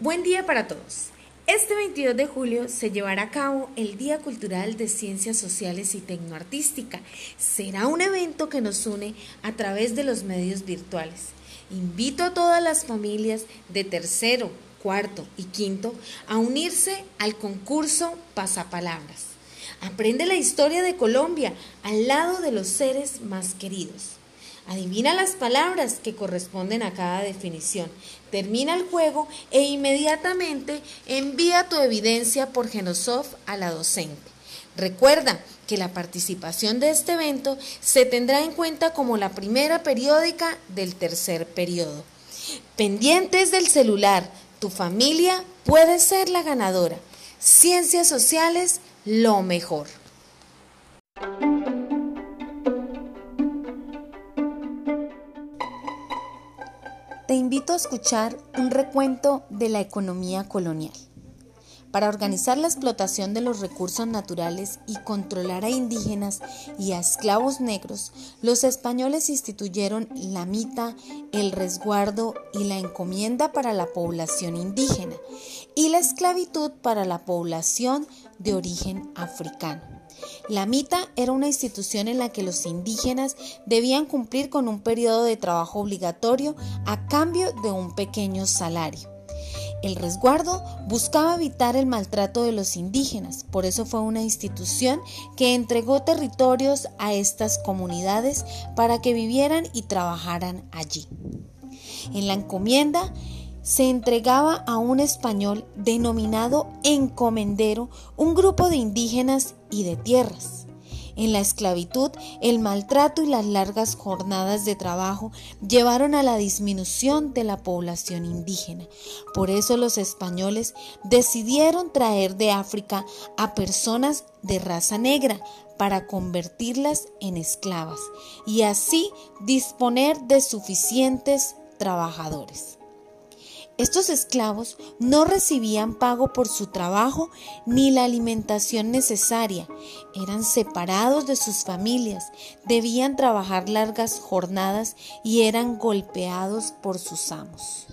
Buen día para todos. Este 22 de julio se llevará a cabo el Día Cultural de Ciencias Sociales y Tecnoartística. Será un evento que nos une a través de los medios virtuales. Invito a todas las familias de tercero, cuarto y quinto a unirse al concurso Pasapalabras. Aprende la historia de Colombia al lado de los seres más queridos. Adivina las palabras que corresponden a cada definición. Termina el juego e inmediatamente envía tu evidencia por Genosoft a la docente. Recuerda que la participación de este evento se tendrá en cuenta como la primera periódica del tercer periodo. Pendientes del celular, tu familia puede ser la ganadora. Ciencias sociales, lo mejor. Te invito a escuchar un recuento de la economía colonial. Para organizar la explotación de los recursos naturales y controlar a indígenas y a esclavos negros, los españoles instituyeron la mita, el resguardo y la encomienda para la población indígena y la esclavitud para la población de origen africano. La mita era una institución en la que los indígenas debían cumplir con un periodo de trabajo obligatorio a cambio de un pequeño salario. El resguardo buscaba evitar el maltrato de los indígenas, por eso fue una institución que entregó territorios a estas comunidades para que vivieran y trabajaran allí. En la encomienda se entregaba a un español denominado encomendero, un grupo de indígenas y de tierras. En la esclavitud, el maltrato y las largas jornadas de trabajo llevaron a la disminución de la población indígena. Por eso los españoles decidieron traer de África a personas de raza negra para convertirlas en esclavas y así disponer de suficientes trabajadores. Estos esclavos no recibían pago por su trabajo ni la alimentación necesaria. Eran separados de sus familias, debían trabajar largas jornadas y eran golpeados por sus amos.